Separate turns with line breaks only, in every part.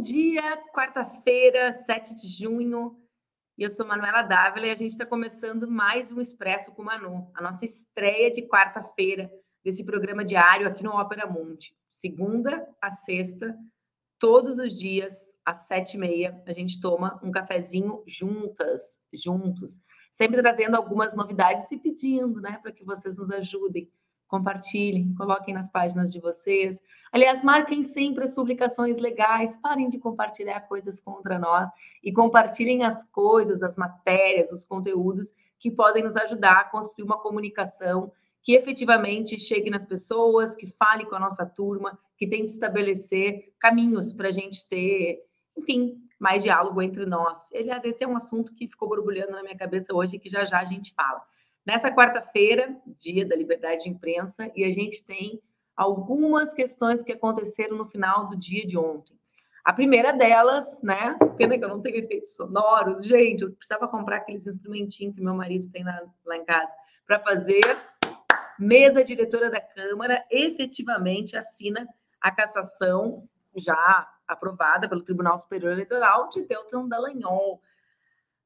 Bom dia, quarta-feira, 7 de junho. Eu sou Manuela Dávila e a gente está começando mais um Expresso com Manu, a nossa estreia de quarta-feira desse programa diário aqui no Ópera Mundi. Segunda a sexta, todos os dias, às sete e meia, a gente toma um cafezinho juntas, juntos, sempre trazendo algumas novidades e pedindo, né, para que vocês nos ajudem compartilhem, coloquem nas páginas de vocês. Aliás, marquem sempre as publicações legais, parem de compartilhar coisas contra nós e compartilhem as coisas, as matérias, os conteúdos que podem nos ajudar a construir uma comunicação que efetivamente chegue nas pessoas, que fale com a nossa turma, que tente estabelecer caminhos para a gente ter, enfim, mais diálogo entre nós. Aliás, esse é um assunto que ficou borbulhando na minha cabeça hoje, que já já a gente fala. Nessa quarta-feira, dia da liberdade de imprensa, e a gente tem algumas questões que aconteceram no final do dia de ontem. A primeira delas, né? Pena que eu não tenho efeitos sonoros, gente. Eu precisava comprar aqueles instrumentinhos que meu marido tem lá, lá em casa para fazer. Mesa diretora da Câmara efetivamente assina a cassação já aprovada pelo Tribunal Superior Eleitoral de Deltan Dallagnol.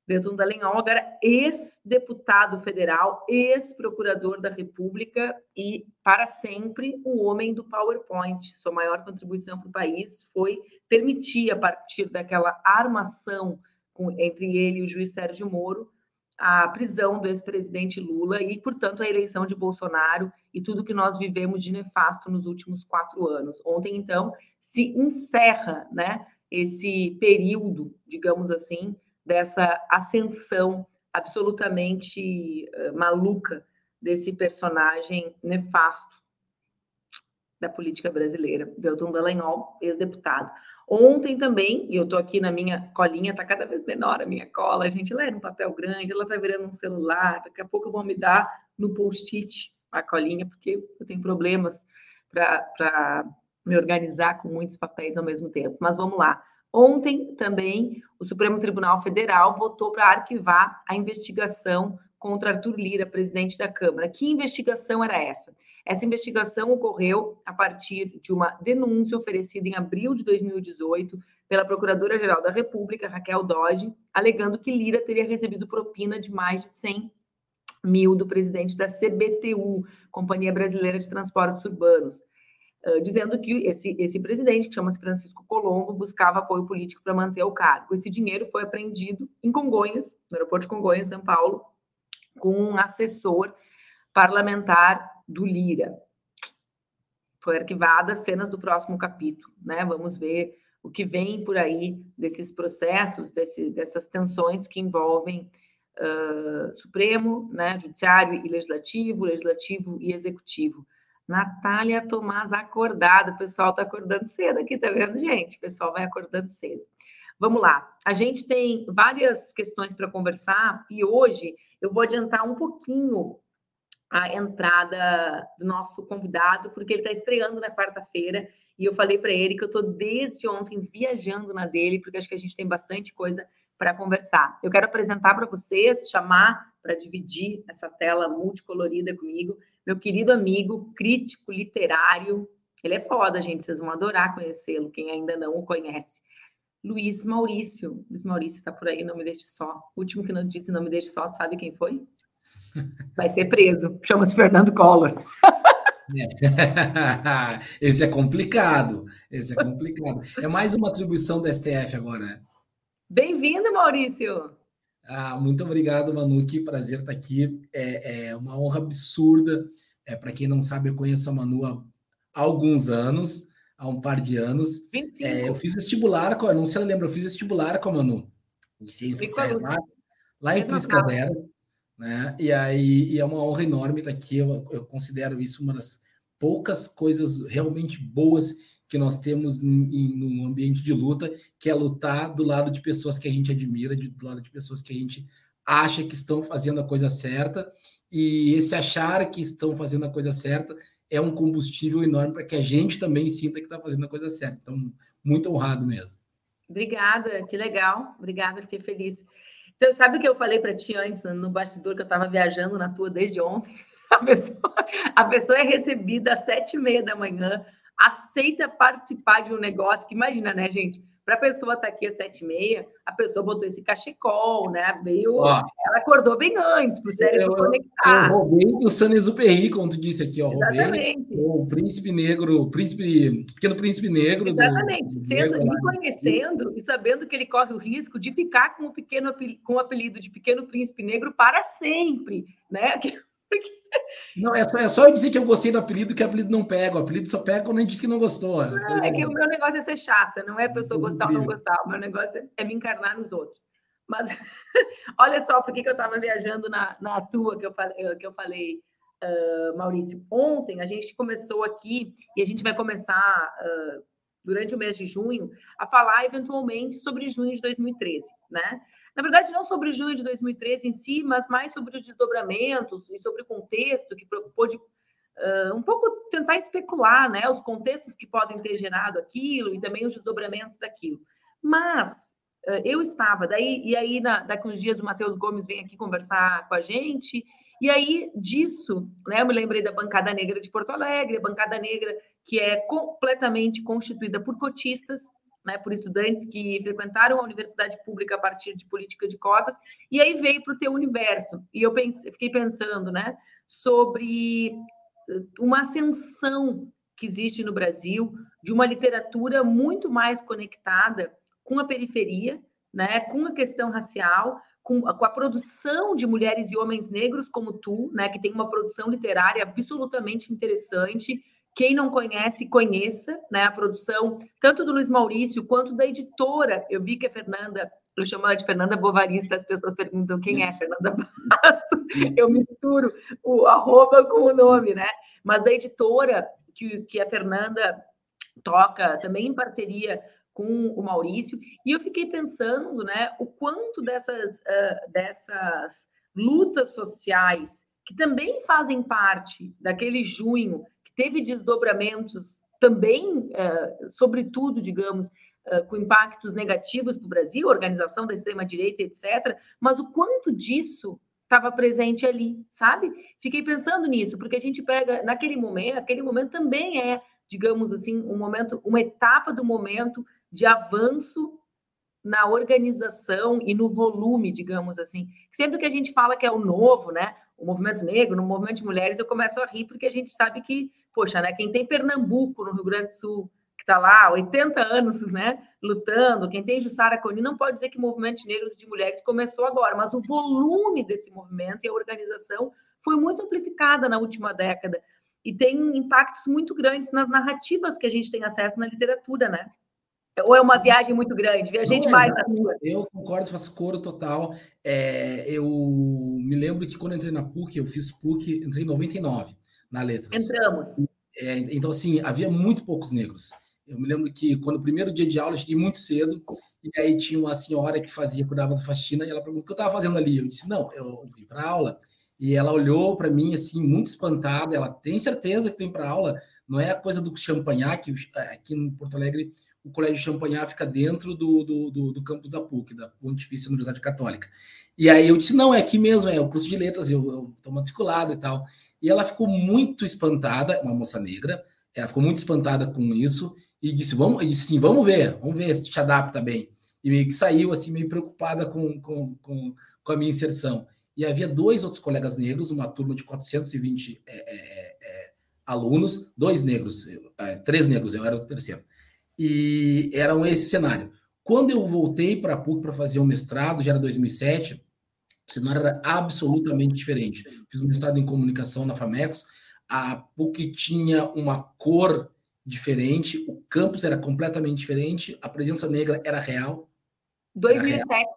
Deltan Dallagnol, agora ex-deputado federal, ex-procurador da República e, para sempre, o homem do PowerPoint. Sua maior contribuição para o país foi permitir, a partir daquela armação com, entre ele e o juiz Sérgio Moro, a prisão do ex-presidente Lula e, portanto, a eleição de Bolsonaro e tudo que nós vivemos de nefasto nos últimos quatro anos. Ontem, então, se encerra né, esse período, digamos assim, dessa ascensão absolutamente uh, maluca desse personagem nefasto da política brasileira, Delton Dallagnol, ex-deputado. Ontem também, e eu estou aqui na minha colinha, está cada vez menor a minha cola, a gente lê um papel grande, ela vai virando um celular, daqui a pouco vão me dar no post-it a colinha, porque eu tenho problemas para me organizar com muitos papéis ao mesmo tempo. Mas vamos lá. Ontem também o Supremo Tribunal Federal votou para arquivar a investigação contra Arthur Lira, presidente da Câmara. Que investigação era essa? Essa investigação ocorreu a partir de uma denúncia oferecida em abril de 2018 pela Procuradora-Geral da República, Raquel Dodge, alegando que Lira teria recebido propina de mais de 100 mil do presidente da CBTU, Companhia Brasileira de Transportes Urbanos dizendo que esse, esse presidente, que chama-se Francisco Colombo, buscava apoio político para manter o cargo. Esse dinheiro foi apreendido em Congonhas, no aeroporto de Congonhas, São Paulo, com um assessor parlamentar do Lira. Foi arquivada cenas do próximo capítulo, né? Vamos ver o que vem por aí desses processos, desse, dessas tensões que envolvem uh, Supremo, né, Judiciário e Legislativo, Legislativo e Executivo. Natália Tomás acordada. O pessoal está acordando cedo aqui, tá vendo, gente? O pessoal vai acordando cedo. Vamos lá. A gente tem várias questões para conversar e hoje eu vou adiantar um pouquinho a entrada do nosso convidado, porque ele está estreando na quarta-feira e eu falei para ele que eu estou desde ontem viajando na dele, porque acho que a gente tem bastante coisa para conversar. Eu quero apresentar para vocês, chamar para dividir essa tela multicolorida comigo, meu querido amigo, crítico literário. Ele é foda, gente, vocês vão adorar conhecê-lo, quem ainda não o conhece. Luiz Maurício. Luiz Maurício está por aí, não me deixe só. O último que não disse não me deixe só, sabe quem foi? Vai ser preso. Chama-se Fernando Collor.
Esse é complicado. Esse é complicado. É mais uma atribuição do STF agora, né?
Bem-vindo, Maurício.
Ah, muito obrigado, Manu. Que prazer estar aqui. É, é uma honra absurda. É, Para quem não sabe, eu conheço a Manu há alguns anos, há um par de anos. É, eu fiz vestibular, com, não sei se lembra, eu fiz vestibular com a Manu, em Ciências Sociais, lá, lá em Prisca Zero. Né? E aí e é uma honra enorme estar aqui. Eu, eu considero isso uma das poucas coisas realmente boas que nós temos em, no ambiente de luta, que é lutar do lado de pessoas que a gente admira, de, do lado de pessoas que a gente acha que estão fazendo a coisa certa, e esse achar que estão fazendo a coisa certa é um combustível enorme para que a gente também sinta que está fazendo a coisa certa. Então, muito honrado mesmo.
Obrigada, que legal. Obrigada, fiquei feliz. Então, sabe o que eu falei para ti antes, no bastidor, que eu estava viajando na tua desde ontem? A pessoa, a pessoa é recebida às sete e meia da manhã aceita participar de um negócio que imagina, né, gente? para a pessoa estar tá aqui às sete e meia, a pessoa botou esse cachecol, né? Veio, ó, ela acordou bem antes para o cérebro conectar.
Eu roubei do como tu disse aqui, ó. Exatamente. o príncipe negro, príncipe, pequeno príncipe negro.
Exatamente. Do, do Sendo, me conhecendo e sabendo que ele corre o risco de ficar com o pequeno com o apelido de pequeno príncipe negro para sempre, né?
Não, é só, é só eu dizer que eu gostei do apelido, que o apelido não pega. O apelido só pega quando a gente diz que não gostou.
Não, é que o meu negócio é ser chata, não é a pessoa gostar ou não gostar. O meu negócio é, me encarnar nos outros. Mas olha só por que eu estava viajando na, na tua que eu falei, que eu falei uh, Maurício. Ontem a gente começou aqui e a gente vai começar uh, durante o mês de junho a falar eventualmente sobre junho de 2013, né? Na verdade, não sobre junho de 2013 em si, mas mais sobre os desdobramentos e sobre o contexto que pôde uh, um pouco tentar especular, né, os contextos que podem ter gerado aquilo e também os desdobramentos daquilo. Mas uh, eu estava daí e aí na, daqui uns dias o Matheus Gomes vem aqui conversar com a gente e aí disso, né, eu me lembrei da bancada negra de Porto Alegre, a bancada negra que é completamente constituída por cotistas, né, por estudantes que frequentaram a universidade pública a partir de política de cotas, e aí veio para o teu universo. E eu fiquei pensando né, sobre eh, uma ascensão que existe no Brasil de uma literatura muito mais conectada com a periferia, né, com a questão racial, com, com, a produção de mulheres e homens negros como tu, né, que tem uma produção literária absolutamente interessante, quem não conhece, conheça né, a produção, tanto do Luiz Maurício quanto da editora. Eu vi que a Fernanda, eu chamo ela de Fernanda Bovarista, as pessoas perguntam quem é Fernanda Bastos. Eu misturo o arroba com o nome, né? Mas da editora que, que a Fernanda toca, também em parceria com o Maurício, e eu fiquei pensando né, o quanto dessas, uh, dessas lutas sociais que também fazem parte daquele junho teve desdobramentos também, é, sobretudo, digamos, é, com impactos negativos para o Brasil, organização da extrema-direita, etc. Mas o quanto disso estava presente ali, sabe? Fiquei pensando nisso, porque a gente pega, naquele momento, aquele momento também é, digamos assim, um momento, uma etapa do momento de avanço na organização e no volume, digamos assim. Sempre que a gente fala que é o novo, né? O movimento negro, no movimento de mulheres, eu começo a rir porque a gente sabe que poxa, né? Quem tem Pernambuco, no Rio Grande do Sul, que está lá 80 anos, né, lutando, quem tem Jussara Coni, não pode dizer que o movimento de negros e de mulheres começou agora, mas o volume desse movimento e a organização foi muito amplificada na última década e tem impactos muito grandes nas narrativas que a gente tem acesso na literatura, né? Ou é uma viagem muito grande? Demais é, na tua.
Eu concordo, faço coro total. É, eu me lembro que quando entrei na PUC, eu fiz PUC, entrei em 99 na letra.
Entramos.
É, então, assim, havia muito poucos negros. Eu me lembro que quando o primeiro dia de aula, eu cheguei muito cedo, e aí tinha uma senhora que fazia, cuidava da faxina, e ela perguntou o que eu estava fazendo ali. Eu disse, não, eu vim para aula. E ela olhou para mim, assim, muito espantada. Ela tem certeza que tem para aula. Não é a coisa do Champagnat, que aqui em Porto Alegre o Colégio Champagnat fica dentro do, do, do, do campus da PUC, da Pontifícia Universidade Católica. E aí eu disse, não, é aqui mesmo, é o curso de letras, eu estou matriculado e tal. E ela ficou muito espantada, uma moça negra, ela ficou muito espantada com isso e disse, vamos, e disse assim, vamos ver, vamos ver se te adapta bem. E meio que saiu assim, meio preocupada com, com, com, com a minha inserção. E havia dois outros colegas negros, uma turma de 420 é, é, é, alunos, dois negros, é, três negros, eu era o terceiro. E eram esse cenário. Quando eu voltei para a PUC para fazer o mestrado, já era 2007, o cenário era absolutamente diferente. Fiz um mestrado em comunicação na FAMEX, a PUC tinha uma cor diferente, o campus era completamente diferente, a presença negra era real.
2007. Era real.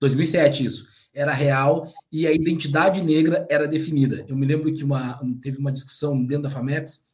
2007, isso. Era real e a identidade negra era definida. Eu me lembro que uma, teve uma discussão dentro da FAMEX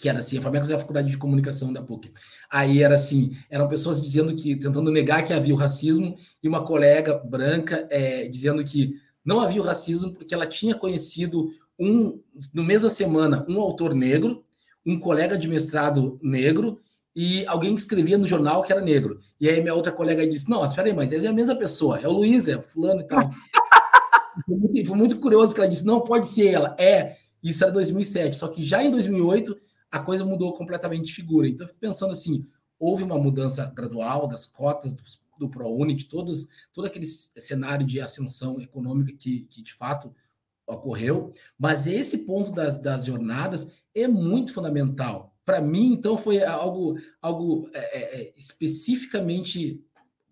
que era assim, a Famex é a faculdade de comunicação da PUC. Aí era assim, eram pessoas dizendo que, tentando negar que havia o racismo, e uma colega branca é, dizendo que não havia o racismo porque ela tinha conhecido um, no mesma semana, um autor negro, um colega de mestrado negro, e alguém que escrevia no jornal que era negro. E aí minha outra colega disse, não, espera aí, mas essa é a mesma pessoa, é o Luiz, é fulano e tal. foi, muito, foi muito curioso que ela disse, não, pode ser ela. É, isso era 2007, só que já em 2008 a coisa mudou completamente de figura. Então, eu fico pensando assim, houve uma mudança gradual das cotas do, do ProUni, de todos, todo aquele cenário de ascensão econômica que, que de fato ocorreu, mas esse ponto das, das jornadas é muito fundamental. Para mim, então, foi algo, algo é, é, é especificamente.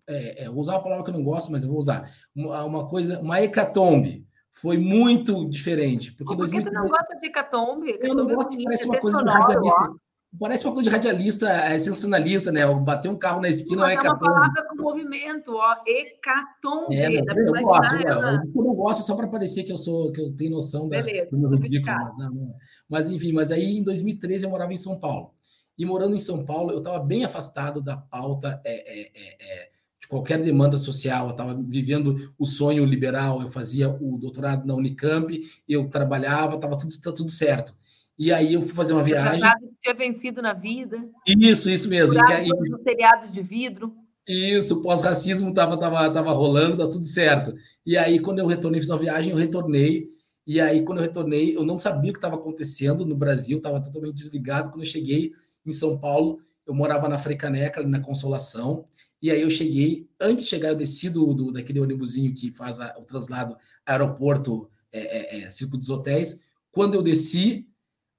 É, é, vou usar uma palavra que eu não gosto, mas eu vou usar. Uma, uma coisa, uma hecatombe. Foi muito diferente.
Porque Por que 2003... tu não gosta de hecatombe
eu não gosto, parece uma coisa de radialista. Parece uma coisa de radialista, é, sensacionalista, né? Bater um carro na esquina
é hecatombe. É uma palavra com movimento, ó. Hecatombe. É,
eu, eu gosto, eu, eu, não gosto só para parecer que eu sou, que eu tenho noção da,
Beleza, do meu ridículo.
Mas, não, não. mas, enfim, mas aí em 2013 eu morava em São Paulo. E morando em São Paulo, eu estava bem afastado da pauta é, é, é, é de qualquer demanda social. Eu estava vivendo o sonho liberal, eu fazia o doutorado na Unicamp, eu trabalhava, estava tudo, tá tudo certo. E aí eu fui fazer uma viagem.
que tinha vencido na vida.
Isso, isso mesmo.
Que aí... Os seriados de vidro.
Isso, pós-racismo estava tava, tava rolando, tá tudo certo. E aí, quando eu retornei, fiz uma viagem, eu retornei. E aí, quando eu retornei, eu não sabia o que estava acontecendo no Brasil, estava totalmente desligado. Quando eu cheguei em São Paulo, eu morava na Freicaneca, ali na Consolação. E aí eu cheguei, antes de chegar, eu desci do, do daquele ônibusinho que faz a, o translado aeroporto, é, é, é, Circo dos Hotéis. Quando eu desci,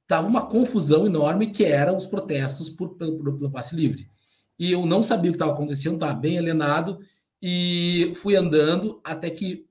estava uma confusão enorme que eram os protestos por, pelo, pelo passe livre. E eu não sabia o que estava acontecendo, estava bem alienado, e fui andando até que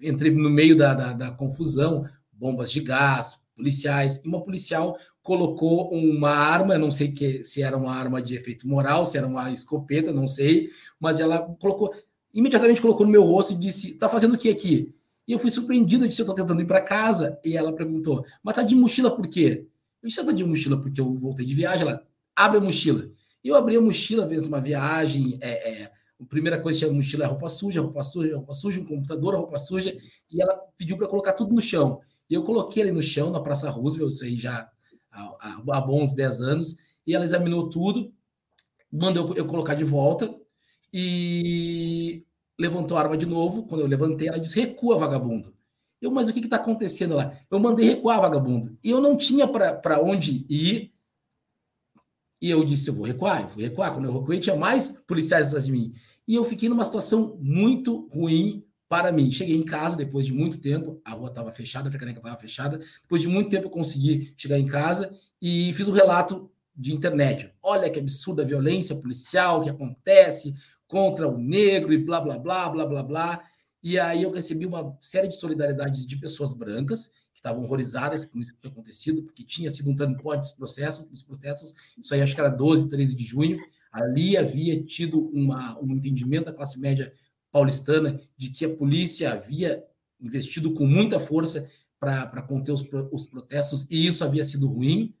entrei no meio da, da, da confusão, bombas de gás, policiais, e uma policial colocou uma arma, não sei que, se era uma arma de efeito moral, se era uma escopeta, não sei, mas ela colocou, imediatamente colocou no meu rosto e disse: "Tá fazendo o que aqui?" E eu fui surpreendido, disse, eu estou tentando ir para casa. E ela perguntou, mas tá de mochila por quê? Eu disse, tá de mochila porque eu voltei de viagem. Ela, abre a mochila. E eu abri a mochila, fez uma viagem, é, é, a primeira coisa que tinha mochila é roupa suja, roupa suja, roupa suja, um computador, roupa suja, e ela pediu para colocar tudo no chão. E eu coloquei ali no chão, na Praça Roosevelt, isso aí já há, há bons 10 anos, e ela examinou tudo, mandou eu colocar de volta, e levantou a arma de novo. Quando eu levantei, ela disse: recua, vagabundo. Eu, mas o que está acontecendo lá? Eu mandei recuar, vagabundo. E eu não tinha para onde ir. E eu disse: eu vou recuar, eu vou recuar. Quando eu recuei, tinha mais policiais atrás de mim. E eu fiquei numa situação muito ruim para mim. Cheguei em casa depois de muito tempo, a rua estava fechada, a frecaneca estava fechada. Depois de muito tempo, eu consegui chegar em casa e fiz um relato de internet. Olha que absurda violência policial que acontece, contra o negro e blá, blá, blá, blá, blá, blá. E aí eu recebi uma série de solidariedades de pessoas brancas que estavam horrorizadas com isso que tinha acontecido, porque tinha sido um turning point dos processos, dos protestos. Isso aí acho que era 12, 13 de junho. Ali havia tido uma, um entendimento da classe média paulistana de que a polícia havia investido com muita força para conter os, os protestos, e isso havia sido ruim,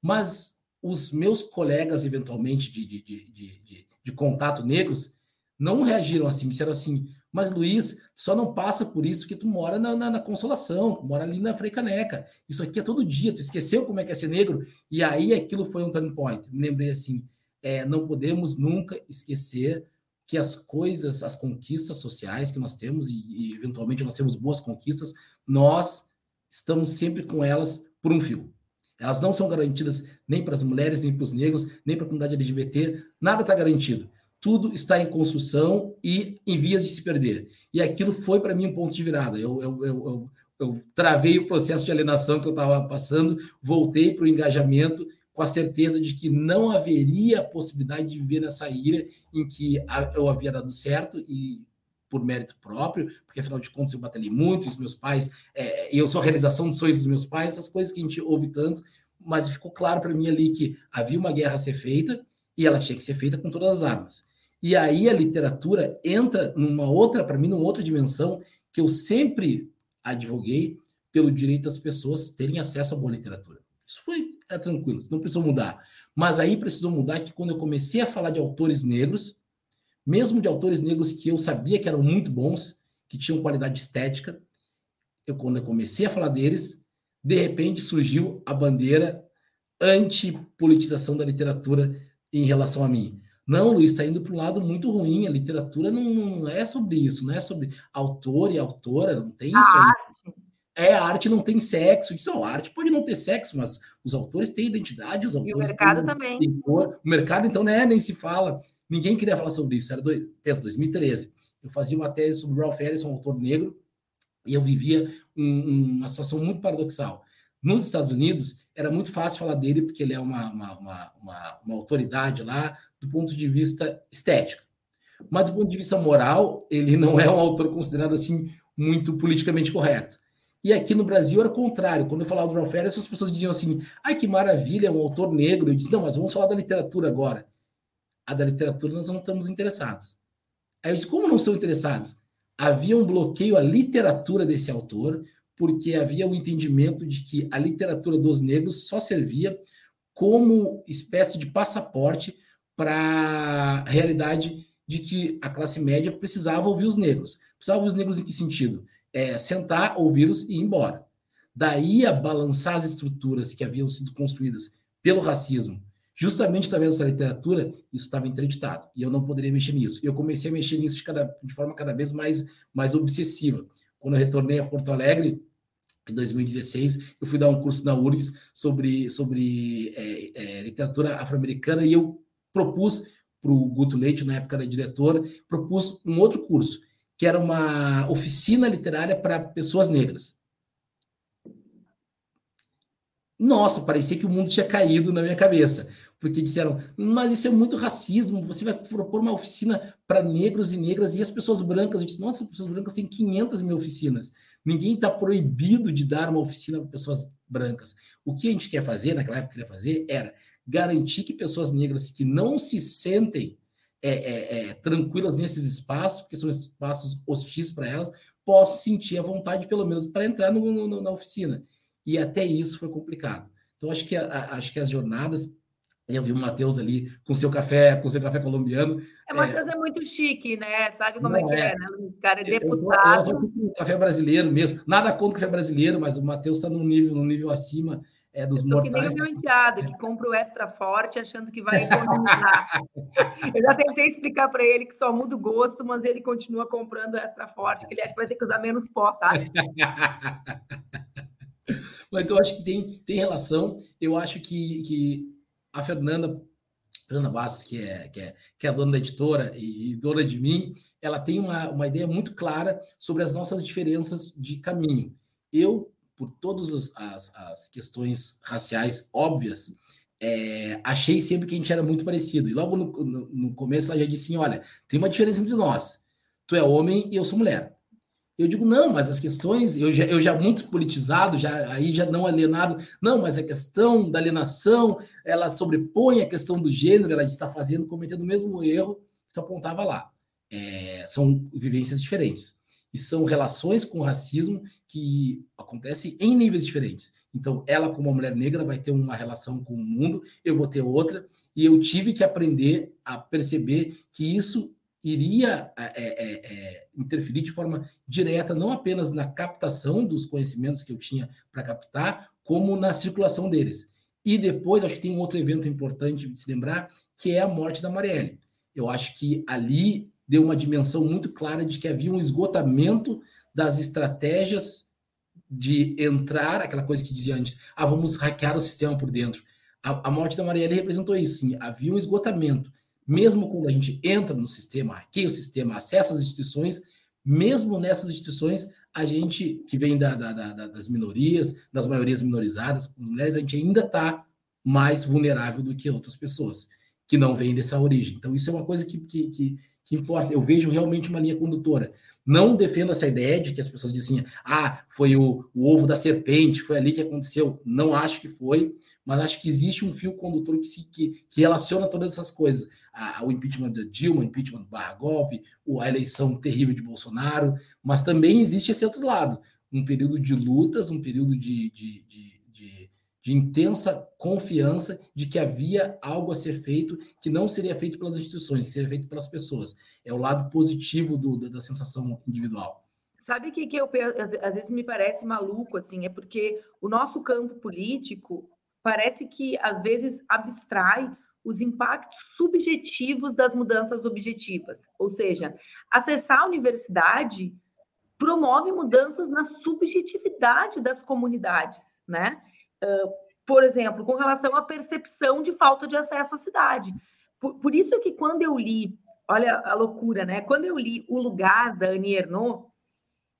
mas os meus colegas, eventualmente, de, de, de, de contato negros não reagiram assim, disseram assim, mas Luiz, só não passa por isso que tu mora na, na, na, Consolação, tu mora ali na Freicaneca. Isso aqui é todo dia, tu esqueceu como é que é ser negro? E aí aquilo foi um turning point. Me lembrei assim, é, não podemos nunca esquecer que as coisas, as conquistas sociais que nós temos, e, e eventualmente nós temos boas conquistas, nós estamos sempre com elas por um fio. Elas não são garantidas nem para as mulheres, nem para os negros, nem para a comunidade LGBT, nada está garantido. Tudo está em construção e em vias de se perder. E aquilo foi para mim um ponto de virada. Eu, eu, eu, eu travei o processo de alienação que eu estava passando, voltei para o engajamento com a certeza de que não haveria possibilidade de viver nessa ilha em que eu havia dado certo e por mérito próprio, porque afinal de contas eu batalhei muito, os meus pais, é, eu sou a realização dos sonhos dos meus pais, essas coisas que a gente ouve tanto, mas ficou claro para mim ali que havia uma guerra a ser feita e ela tinha que ser feita com todas as armas. E aí a literatura entra numa outra, para mim, numa outra dimensão que eu sempre advoguei pelo direito das pessoas terem acesso à boa literatura. Isso foi é tranquilo, não precisou mudar. Mas aí precisou mudar que quando eu comecei a falar de autores negros, mesmo de autores negros que eu sabia que eram muito bons, que tinham qualidade estética, eu quando eu comecei a falar deles, de repente surgiu a bandeira anti-politização da literatura em relação a mim. Não, Luiz, está indo para um lado muito ruim. A literatura não, não, é sobre isso, não é sobre autor e autora, não tem isso aí. É, a arte não tem sexo. Disse, não, a arte pode não ter sexo, mas os autores têm identidade, os autores
e o mercado
têm,
também.
Têm cor. O mercado, então, né, nem se fala. Ninguém queria falar sobre isso. Era dois, 2013. Eu fazia uma tese sobre Ralph Ellison, um autor negro, e eu vivia um, uma situação muito paradoxal. Nos Estados Unidos, era muito fácil falar dele, porque ele é uma, uma, uma, uma, uma autoridade lá, do ponto de vista estético. Mas do ponto de vista moral, ele não é um autor considerado assim muito politicamente correto. E aqui no Brasil era o contrário. Quando eu falava do Ralph Ellison, as pessoas diziam assim: ai que maravilha, é um autor negro. Eu disse: não, mas vamos falar da literatura agora. A da literatura nós não estamos interessados. Aí eu disse: como não estão interessados? Havia um bloqueio à literatura desse autor, porque havia o um entendimento de que a literatura dos negros só servia como espécie de passaporte para a realidade de que a classe média precisava ouvir os negros. Precisava ouvir os negros em que sentido? É, sentar, ouvi-los e ir embora. Daí a balançar as estruturas que haviam sido construídas pelo racismo, justamente através dessa literatura, isso estava interditado. E eu não poderia mexer nisso. E eu comecei a mexer nisso de, cada, de forma cada vez mais, mais obsessiva. Quando eu retornei a Porto Alegre, em 2016, eu fui dar um curso na URGS sobre, sobre é, é, literatura afro-americana e eu propus para o Guto Leite, na época era diretor, propus um outro curso que era uma oficina literária para pessoas negras. Nossa, parecia que o mundo tinha caído na minha cabeça, porque disseram, mas isso é muito racismo, você vai propor uma oficina para negros e negras e as pessoas brancas. Eu disse, nossa, as pessoas brancas têm 500 mil oficinas. Ninguém está proibido de dar uma oficina para pessoas brancas. O que a gente quer fazer, naquela época queria fazer, era garantir que pessoas negras que não se sentem é, é, é, tranquilas nesses espaços, porque são espaços hostis para elas, posso sentir a vontade, pelo menos, para entrar no, no, na oficina. E até isso foi complicado. Então, acho que, a, acho que as jornadas. Eu vi o Matheus ali com seu café, com seu café colombiano.
É, o Matheus é, é, muito chique, né? Sabe como é que é, é né? O cara é deputado. Eu, eu,
eu, café brasileiro mesmo. Nada contra o café brasileiro, mas o Matheus está num nível, num nível acima é dos mortais.
Que nem o meu enteado, que compra o extra forte achando que vai economizar. eu já tentei explicar para ele que só muda o gosto, mas ele continua comprando o extra forte, que ele acha que vai ter que usar menos pó, sabe?
mas então, acho que tem, tem relação. Eu acho que, que a Fernanda, Fernanda Bastos, que é, que, é, que é a dona da editora e, e dona de mim, ela tem uma, uma ideia muito clara sobre as nossas diferenças de caminho. Eu por todas as, as questões raciais óbvias, é, achei sempre que a gente era muito parecido. E logo no, no, no, começo ela já disse assim: olha, tem uma diferença entre nós. Tu é homem e eu sou mulher. Eu digo, não, mas as questões, eu já, eu já muito politizado, já aí já não alienado, não, mas a questão da alienação, ela sobrepõe a questão do gênero, ela está fazendo, cometendo o mesmo erro que tu apontava lá. É, são vivências diferentes e são relações com o racismo que acontecem em níveis diferentes. Então, ela, como uma mulher negra, vai ter uma relação com o mundo, eu vou ter outra, e eu tive que aprender a perceber que isso iria é, é, é, interferir de forma direta, não apenas na captação dos conhecimentos que eu tinha para captar, como na circulação deles. E depois, acho que tem um outro evento importante de se lembrar, que é a morte da Marielle. Eu acho que ali deu uma dimensão muito clara de que havia um esgotamento das estratégias de entrar, aquela coisa que dizia antes, ah, vamos hackear o sistema por dentro. A, a morte da Marielle representou isso, sim, havia um esgotamento. Mesmo quando a gente entra no sistema, hackeia o sistema, acessa as instituições, mesmo nessas instituições, a gente que vem da, da, da, das minorias, das maiorias minorizadas, mulheres, a gente ainda está mais vulnerável do que outras pessoas que não vêm dessa origem. Então, isso é uma coisa que, que, que que importa. Eu vejo realmente uma linha condutora. Não defendo essa ideia de que as pessoas dizem, ah, foi o, o, ovo da serpente, foi ali que aconteceu. Não acho que foi, mas acho que existe um fio condutor que, se, que, que relaciona todas essas coisas. Ah, o impeachment da Dilma, o impeachment barra golpe, a eleição terrível de Bolsonaro, mas também existe esse outro lado, um período de lutas, um período de, de, de de intensa confiança de que havia algo a ser feito que não seria feito pelas instituições, seria feito pelas pessoas. É o lado positivo do, da, da sensação individual.
Sabe o que, que eu às vezes me parece maluco assim, é porque o nosso campo político parece que às vezes abstrai os impactos subjetivos das mudanças objetivas. Ou seja, acessar a universidade promove mudanças na subjetividade das comunidades, né? Por exemplo, com relação à percepção de falta de acesso à cidade. Por, por, isso que quando eu li, olha a loucura, né? Quando eu li O Lugar, da Annie Ernaux,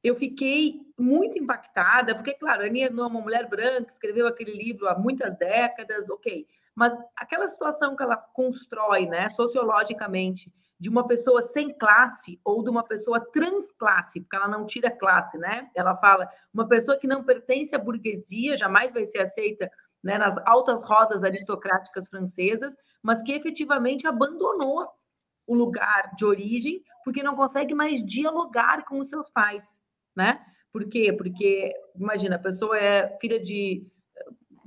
eu fiquei muito impactada, porque, claro, Annie Ernaux é uma mulher branca, escreveu aquele livro há muitas décadas, ok, mas aquela situação que ela constrói, né, sociologicamente, de uma pessoa sem classe ou de uma pessoa transclasse, porque ela não tira classe, né? Ela fala, uma pessoa que não pertence à burguesia jamais vai ser aceita né, nas altas rodas aristocráticas francesas, mas que efetivamente abandonou o lugar de origem porque não consegue mais dialogar com os seus pais, né? Por quê? Porque, imagina, a pessoa é filha de,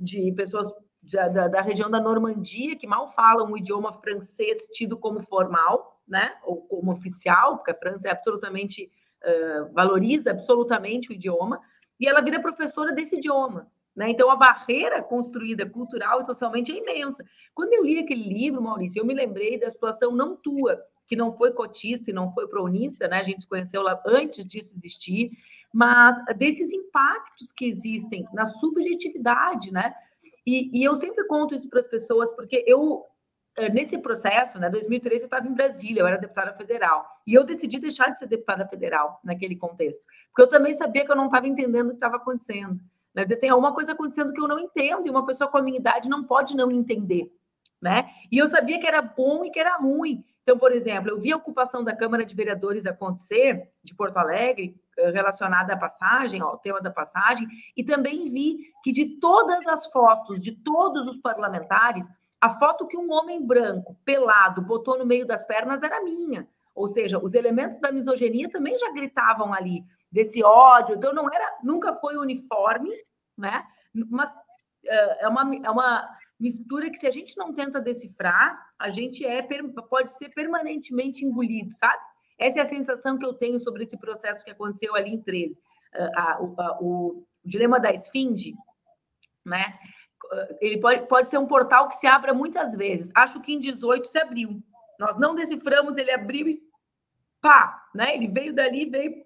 de pessoas da, da, da, região da Normandia, que mal falam o idioma francês tido como formal, né? Ou como oficial, porque a França é absolutamente uh, valoriza absolutamente o idioma, e ela vira professora desse idioma. Né? Então, a barreira construída cultural e socialmente é imensa. Quando eu li aquele livro, Maurício, eu me lembrei da situação não tua, que não foi cotista e não foi pronista, né? a gente se conheceu lá antes disso existir, mas desses impactos que existem na subjetividade, né? E, e eu sempre conto isso para as pessoas, porque eu, nesse processo, né, 2013, eu estava em Brasília, eu era deputada federal, e eu decidi deixar de ser deputada federal naquele contexto, porque eu também sabia que eu não estava entendendo o que estava acontecendo. Né? Dizer, tem alguma coisa acontecendo que eu não entendo, e uma pessoa com a minha idade não pode não entender. Né? E eu sabia que era bom e que era ruim. Então, por exemplo, eu vi a ocupação da Câmara de Vereadores acontecer, de Porto Alegre, eh, relacionada à passagem, ao tema da passagem, e também vi que de todas as fotos de todos os parlamentares, a foto que um homem branco, pelado, botou no meio das pernas era minha. Ou seja, os elementos da misoginia também já gritavam ali, desse ódio. Então, não era, nunca foi uniforme, né? Mas uh, é uma, é uma mistura que, se a gente não tenta decifrar, a gente é pode ser permanentemente engolido, sabe? Essa é a sensação que eu tenho sobre esse processo que aconteceu ali em 13. Uh, a, a, o, dilema da esfinge, né? Ele pode, pode ser um portal que se abra muitas vezes. Acho que em 18 se abriu. Nós não deciframos, ele abriu e pá, né? Ele veio dali, veio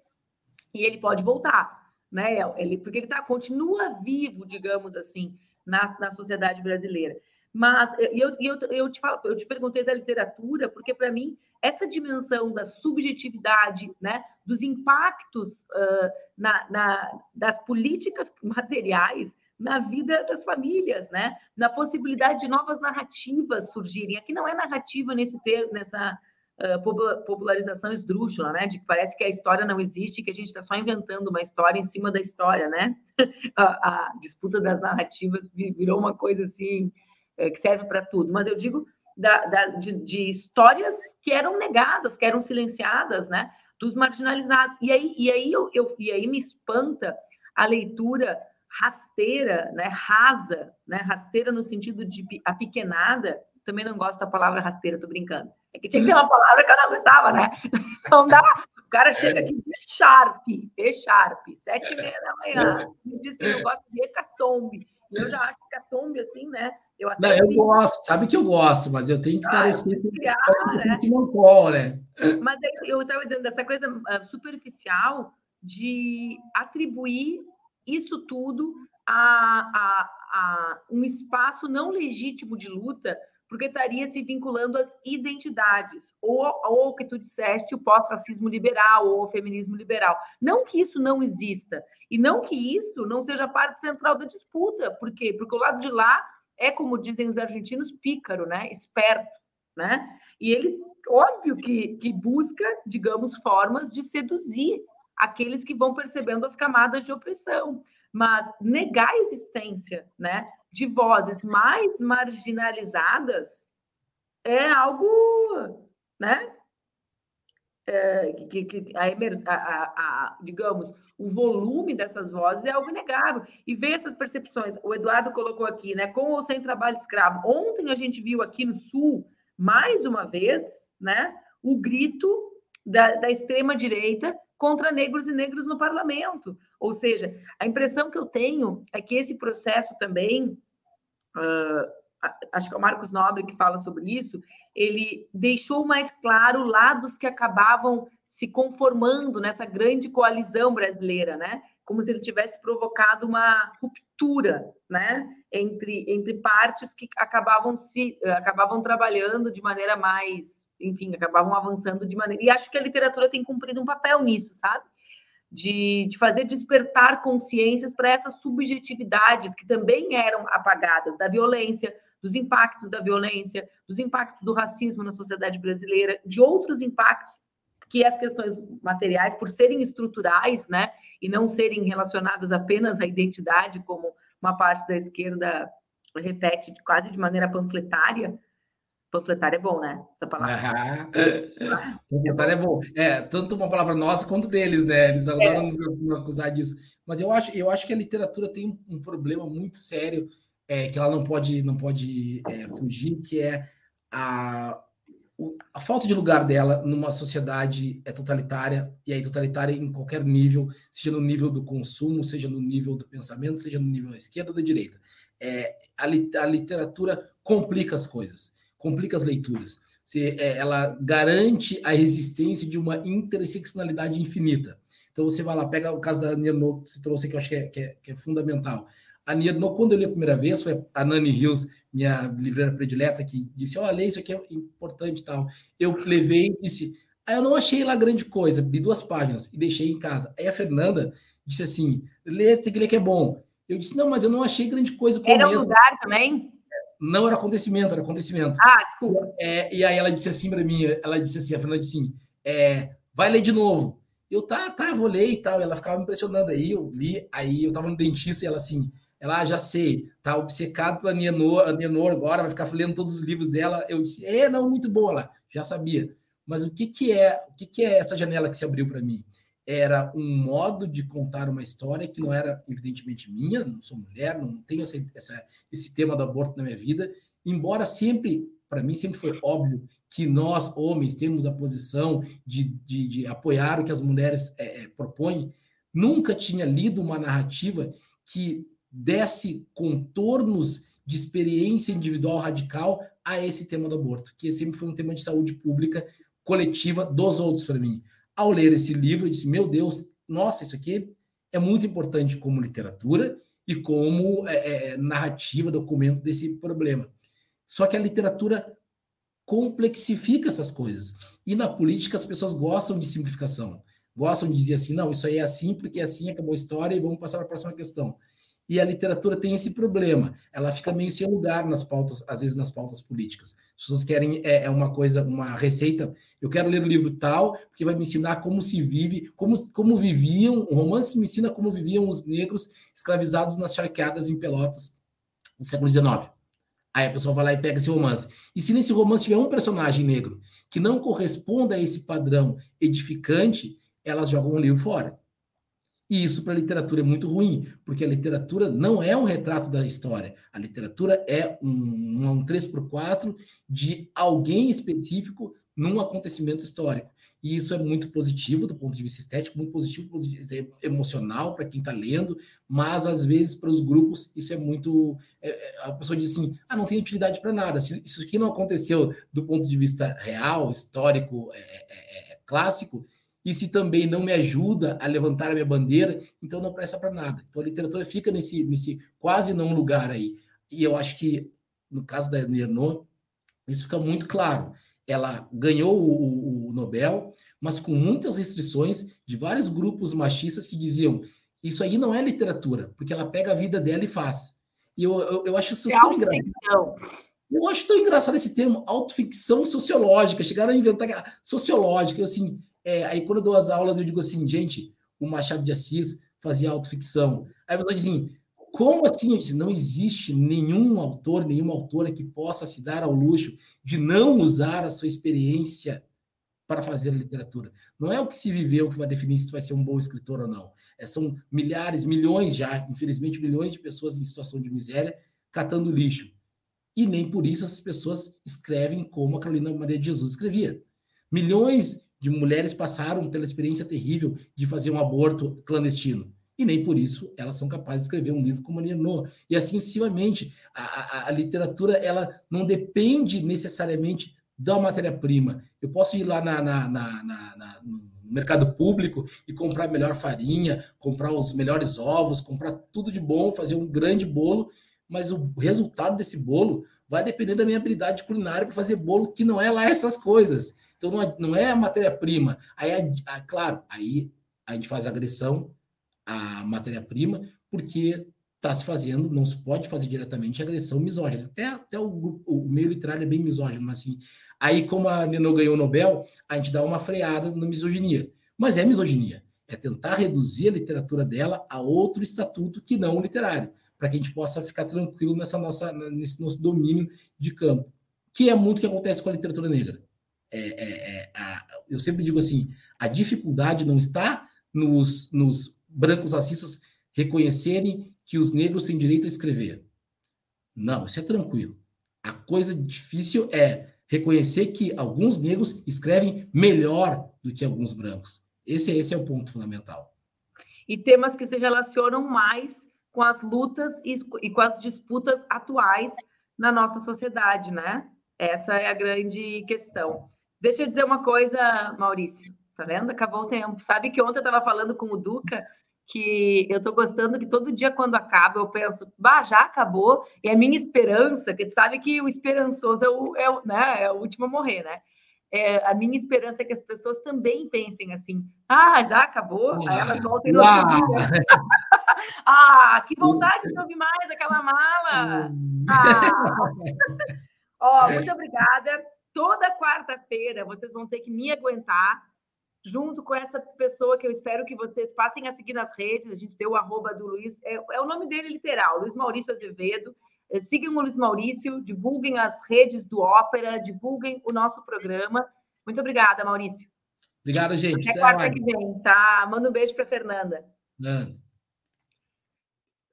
e ele pode voltar, né? Ele, porque ele tá, continua vivo, digamos assim, na, na sociedade brasileira. Mas eu, eu, eu, te falo, eu te perguntei da literatura, porque para mim essa dimensão da subjetividade, né, dos impactos uh, na, na, das políticas materiais na vida das famílias, né, na possibilidade de novas narrativas surgirem. Aqui não é narrativa nesse ter, nessa uh, popularização esdrúxula, né, de que parece que a história não existe, que a gente está só inventando uma história em cima da história, né? a, a disputa das narrativas virou uma coisa assim é, que serve para tudo. Mas eu digo da, da, de, de, histórias que eram negadas, que eram silenciadas, né? Dos marginalizados. E aí, e aí, eu, eu, e aí me espanta a leitura rasteira, né? Rasa, né? Rasteira no sentido de apequenada. Também não gosto da palavra rasteira, tô brincando. É que tinha que ter uma palavra que eu não gostava, né? Então dá. O cara chega aqui, e sharp, e sharp, sete e meia da manhã, me diz que não gosta de hecatombe. Eu já acho hecatombe, assim, né?
Eu até não, eu vi... gosto, sabe que eu gosto, mas eu tenho que ah, parecer criar, né? Simon né?
Mas eu estava dizendo dessa coisa uh, superficial de atribuir isso tudo a, a, a, um espaço não legítimo de luta, porque estaria se vinculando às identidades, ou, o que tu disseste, o pós-racismo liberal, ou o feminismo liberal. Não que isso não exista, e não que isso não seja parte central da disputa, por quê? Porque o lado de lá é, como dizem os argentinos, pícaro, né? Esperto, né? E ele, óbvio que, que busca, digamos, formas de seduzir aqueles que vão percebendo as camadas de opressão, mas negar a existência, né, de vozes mais marginalizadas é algo, né, é, que, que a, a, a, digamos, o volume dessas vozes é algo inegável. E ver essas percepções, o Eduardo colocou aqui, né, com ou sem trabalho escravo. Ontem a gente viu aqui no Sul, mais uma vez, né, o grito da, da extrema-direita contra negros e negros no parlamento. Ou seja, a impressão que eu tenho é que esse processo também. Uh, acho que é o Marcos Nobre que fala sobre isso, ele deixou mais claro lados que acabavam se conformando nessa grande coalizão brasileira, né? Como se ele tivesse provocado uma ruptura, né? Entre, entre partes que acabavam se acabavam trabalhando de maneira mais, enfim, acabavam avançando de maneira. E acho que a literatura tem cumprido um papel nisso, sabe? De, de fazer despertar consciências para essas subjetividades que também eram apagadas da violência, dos impactos da violência, dos impactos do racismo na sociedade brasileira, de outros impactos que as questões materiais, por serem estruturais, né, e não serem relacionadas apenas à identidade, como uma parte da esquerda repete quase de maneira panfletária. Panfletária é bom, né? Essa palavra.
Ah, é bom. É, tanto uma palavra nossa quanto deles, né? Eles adoram é. nos acusar disso. Mas eu acho, eu acho que a literatura tem um problema muito sério é, que ela não pode, não pode é, fugir, que é a, a falta de lugar dela numa sociedade é totalitária, e aí totalitária em qualquer nível, seja no nível do consumo, seja no nível do pensamento, seja no nível da esquerda ou da direita. É, a, a literatura complica as coisas, complica as leituras. Você, é, ela garante a existência de uma interseccionalidade infinita. Então você vai lá, pega o caso da Nierno, que você trouxe, que eu acho que é, que é, que é fundamental. A Nierno, quando eu li a primeira vez, foi a Nani Hills, minha livreira predileta, que disse: Olha, isso aqui é importante e tal. Eu levei e disse: Aí eu não achei lá grande coisa, li duas páginas e deixei em casa. Aí a Fernanda disse assim: Lê, tem que ler que é bom. Eu disse: Não, mas eu não achei grande coisa.
Era um lugar também?
Não era acontecimento, era acontecimento.
Ah, desculpa.
É, e aí ela disse assim para mim: Ela disse assim, a Fernanda disse assim: é, Vai ler de novo. Eu, tá, tá, vou ler e tal. E ela ficava me impressionando. Aí eu li, aí eu tava no dentista e ela assim: ela, ah, já sei, tá obcecado pela Nienor, a Nienor agora, vai ficar lendo todos os livros dela. Eu disse, é, não, muito boa lá, já sabia. Mas o que, que é o que, que é essa janela que se abriu para mim? Era um modo de contar uma história que não era, evidentemente, minha, não sou mulher, não tenho essa, essa, esse tema do aborto na minha vida, embora sempre, para mim, sempre foi óbvio que nós, homens, temos a posição de, de, de apoiar o que as mulheres é, propõem, nunca tinha lido uma narrativa que desse contornos de experiência individual radical a esse tema do aborto, que sempre foi um tema de saúde pública coletiva dos outros para mim. Ao ler esse livro, eu disse: Meu Deus, nossa, isso aqui é muito importante como literatura e como é, é, narrativa, documento desse problema. Só que a literatura complexifica essas coisas. E na política as pessoas gostam de simplificação. Gostam de dizer assim, não, isso aí é assim porque é assim acabou a história e vamos passar para a próxima questão. E a literatura tem esse problema, ela fica meio sem lugar nas pautas, às vezes nas pautas políticas. As pessoas querem é, é uma coisa, uma receita. Eu quero ler o livro tal, porque vai me ensinar como se vive, como, como viviam, um romance que me ensina como viviam os negros escravizados nas charqueadas em Pelotas no século XIX. Aí a pessoa vai lá e pega esse romance. E se nesse romance tiver um personagem negro que não corresponda a esse padrão edificante, elas jogam o livro fora. E isso para a literatura é muito ruim, porque a literatura não é um retrato da história. A literatura é um, um 3x4 de alguém específico num acontecimento histórico. E isso é muito positivo do ponto de vista estético, muito positivo, positivo emocional para quem está lendo, mas às vezes para os grupos isso é muito. É, é a pessoa diz assim: ah, não tem utilidade para nada. Se isso aqui não aconteceu do ponto de vista real, histórico, é, é, é clássico, e se também não me ajuda a levantar a minha bandeira, então não presta para nada. Então a literatura fica nesse, nesse quase não lugar aí. E eu acho que, no caso da Nernon, isso fica muito claro. Ela ganhou o, o, Nobel, mas com muitas restrições de vários grupos machistas que diziam isso aí não é literatura, porque ela pega a vida dela e faz. E eu, eu, eu acho isso é tão engraçado. Eu acho tão engraçado esse termo, autoficção sociológica. Chegaram a inventar sociológica. Eu, assim, é, aí quando eu dou as aulas, eu digo assim, gente, o Machado de Assis fazia autoficção. Aí eu diz assim, como assim? Eu disse, não existe nenhum autor, nenhuma autora que possa se dar ao luxo de não usar a sua experiência para fazer a literatura. Não é o que se viveu que vai definir se vai ser um bom escritor ou não. É, são milhares, milhões já, infelizmente, milhões de pessoas em situação de miséria catando lixo. E nem por isso essas pessoas escrevem como a Carolina Maria de Jesus escrevia. Milhões de mulheres passaram pela experiência terrível de fazer um aborto clandestino. E nem por isso elas são capazes de escrever um livro como a Nino. E assim sucessivamente. A, a, a literatura ela não depende necessariamente da matéria-prima. Eu posso ir lá na, na, na, na no mercado público e comprar melhor farinha, comprar os melhores ovos, comprar tudo de bom, fazer um grande bolo, mas o resultado desse bolo vai depender da minha habilidade culinária para fazer bolo que não é lá essas coisas. Então não é, não é a matéria-prima. Aí, claro, aí a gente faz agressão à matéria-prima, porque está se fazendo, não se pode fazer diretamente agressão misógina. Até, até o, o meio literário é bem misógino, mas assim, aí como a Nino ganhou o Nobel, a gente dá uma freada na misoginia. Mas é misoginia, é tentar reduzir a literatura dela a outro estatuto que não o literário, para que a gente possa ficar tranquilo nessa nossa, nesse nosso domínio de campo, que é muito o que acontece com a literatura negra. É, é, é, a, eu sempre digo assim, a dificuldade não está nos, nos brancos racistas reconhecerem que os negros têm direito a escrever. Não, isso é tranquilo. A coisa difícil é reconhecer que alguns negros escrevem melhor do que alguns brancos. Esse, esse é o ponto fundamental.
E temas que se relacionam mais com as lutas e, e com as disputas atuais na nossa sociedade, né? Essa é a grande questão. Deixa eu dizer uma coisa, Maurício. Tá vendo? Acabou o tempo. Sabe que ontem eu estava falando com o Duca que eu estou gostando que todo dia quando acaba eu penso, bah, já acabou, e a minha esperança, que tu sabe que o esperançoso é o, é o, né, é o último a morrer, né? É, a minha esperança é que as pessoas também pensem assim, ah, já acabou, aí elas voltem no Ah, que vontade de ouvir mais aquela mala! Ah. Ó, muito obrigada. Toda quarta-feira vocês vão ter que me aguentar junto com essa pessoa que eu espero que vocês passem a seguir nas redes. A gente deu o arroba do Luiz, é, é o nome dele literal, Luiz Maurício Azevedo. É, sigam o Luiz Maurício, divulguem as redes do Ópera, divulguem o nosso programa. Muito obrigada, Maurício.
Obrigado, gente.
Até, Até quarta que vem, tá? Manda um beijo para Fernanda.
Manda.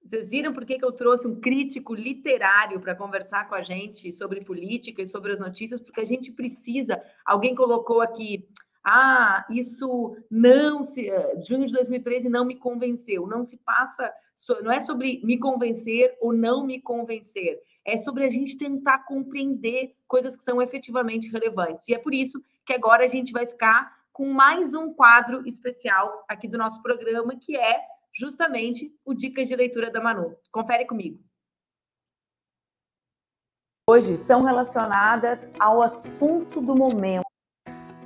Vocês viram por que, que eu trouxe um crítico literário para conversar com a gente sobre política e sobre as notícias? Porque a gente precisa. Alguém colocou aqui ah, isso não se. Eh, junho de 2013 não me convenceu. Não se passa. Não é sobre me convencer ou não me convencer. É sobre a gente tentar compreender coisas que são efetivamente relevantes. E é por isso que agora a gente vai ficar com mais um quadro especial aqui do nosso programa, que é justamente o Dicas de Leitura da Manu. Confere comigo. Hoje são relacionadas ao assunto do momento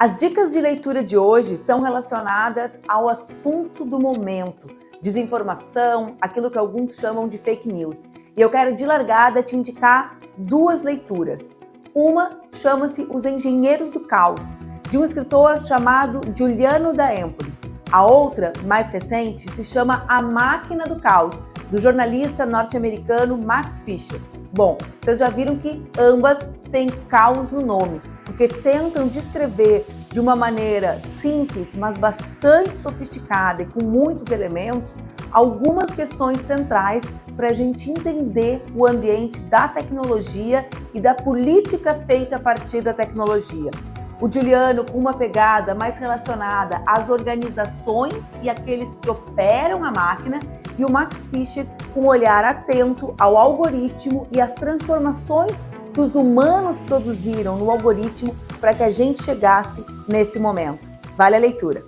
as dicas de leitura de hoje são relacionadas ao assunto do momento, desinformação, aquilo que alguns chamam de fake news. E eu quero de largada te indicar duas leituras. Uma chama-se Os Engenheiros do Caos, de um escritor chamado Giuliano da Empoli. A outra, mais recente, se chama A Máquina do Caos, do jornalista norte-americano Max Fisher. Bom, vocês já viram que ambas têm caos no nome porque tentam descrever de uma maneira simples, mas bastante sofisticada e com muitos elementos, algumas questões centrais para a gente entender o ambiente da tecnologia e da política feita a partir da tecnologia. O Juliano com uma pegada mais relacionada às organizações e aqueles que operam a máquina, e o Max Fischer com um olhar atento ao algoritmo e às transformações que os humanos produziram no algoritmo para que a gente chegasse nesse momento. Vale a leitura.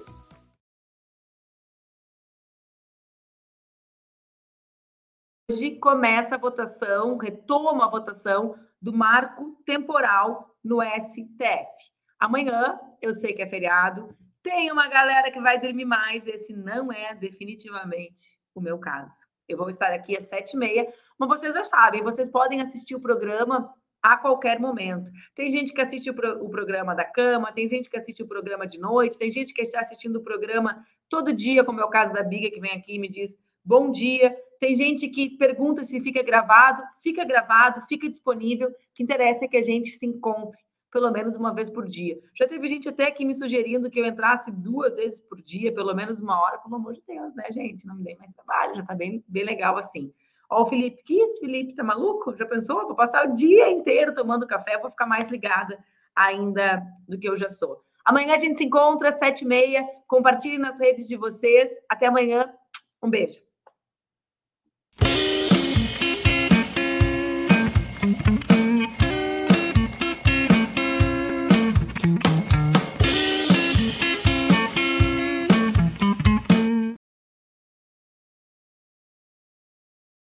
Hoje começa a votação, retoma a votação do marco temporal no STF. Amanhã, eu sei que é feriado, tem uma galera que vai dormir mais, esse não é definitivamente o meu caso. Eu vou estar aqui às sete e meia, mas vocês já sabem, vocês podem assistir o programa a qualquer momento. Tem gente que assiste o, pro, o, programa da cama, tem gente que assiste o programa de noite, tem gente que está assistindo o programa todo dia, como é o caso da Biga, que vem aqui e me diz bom dia. Tem gente que pergunta se fica gravado, fica gravado, fica disponível. O que interessa é que a gente se encontre pelo menos uma vez por dia. Já teve gente até aqui me sugerindo que eu entrasse duas vezes por dia, pelo menos uma hora, pelo amor de Deus, né, gente? Não me dê mais trabalho, já está bem, bem legal assim. Ó, o Felipe, que isso, Felipe? Tá maluco? Já pensou? Vou passar o dia inteiro tomando café, vou ficar mais ligada ainda do que eu já sou. Amanhã a gente se encontra às sete e meia. Compartilhe nas redes de vocês. Até amanhã. Um beijo.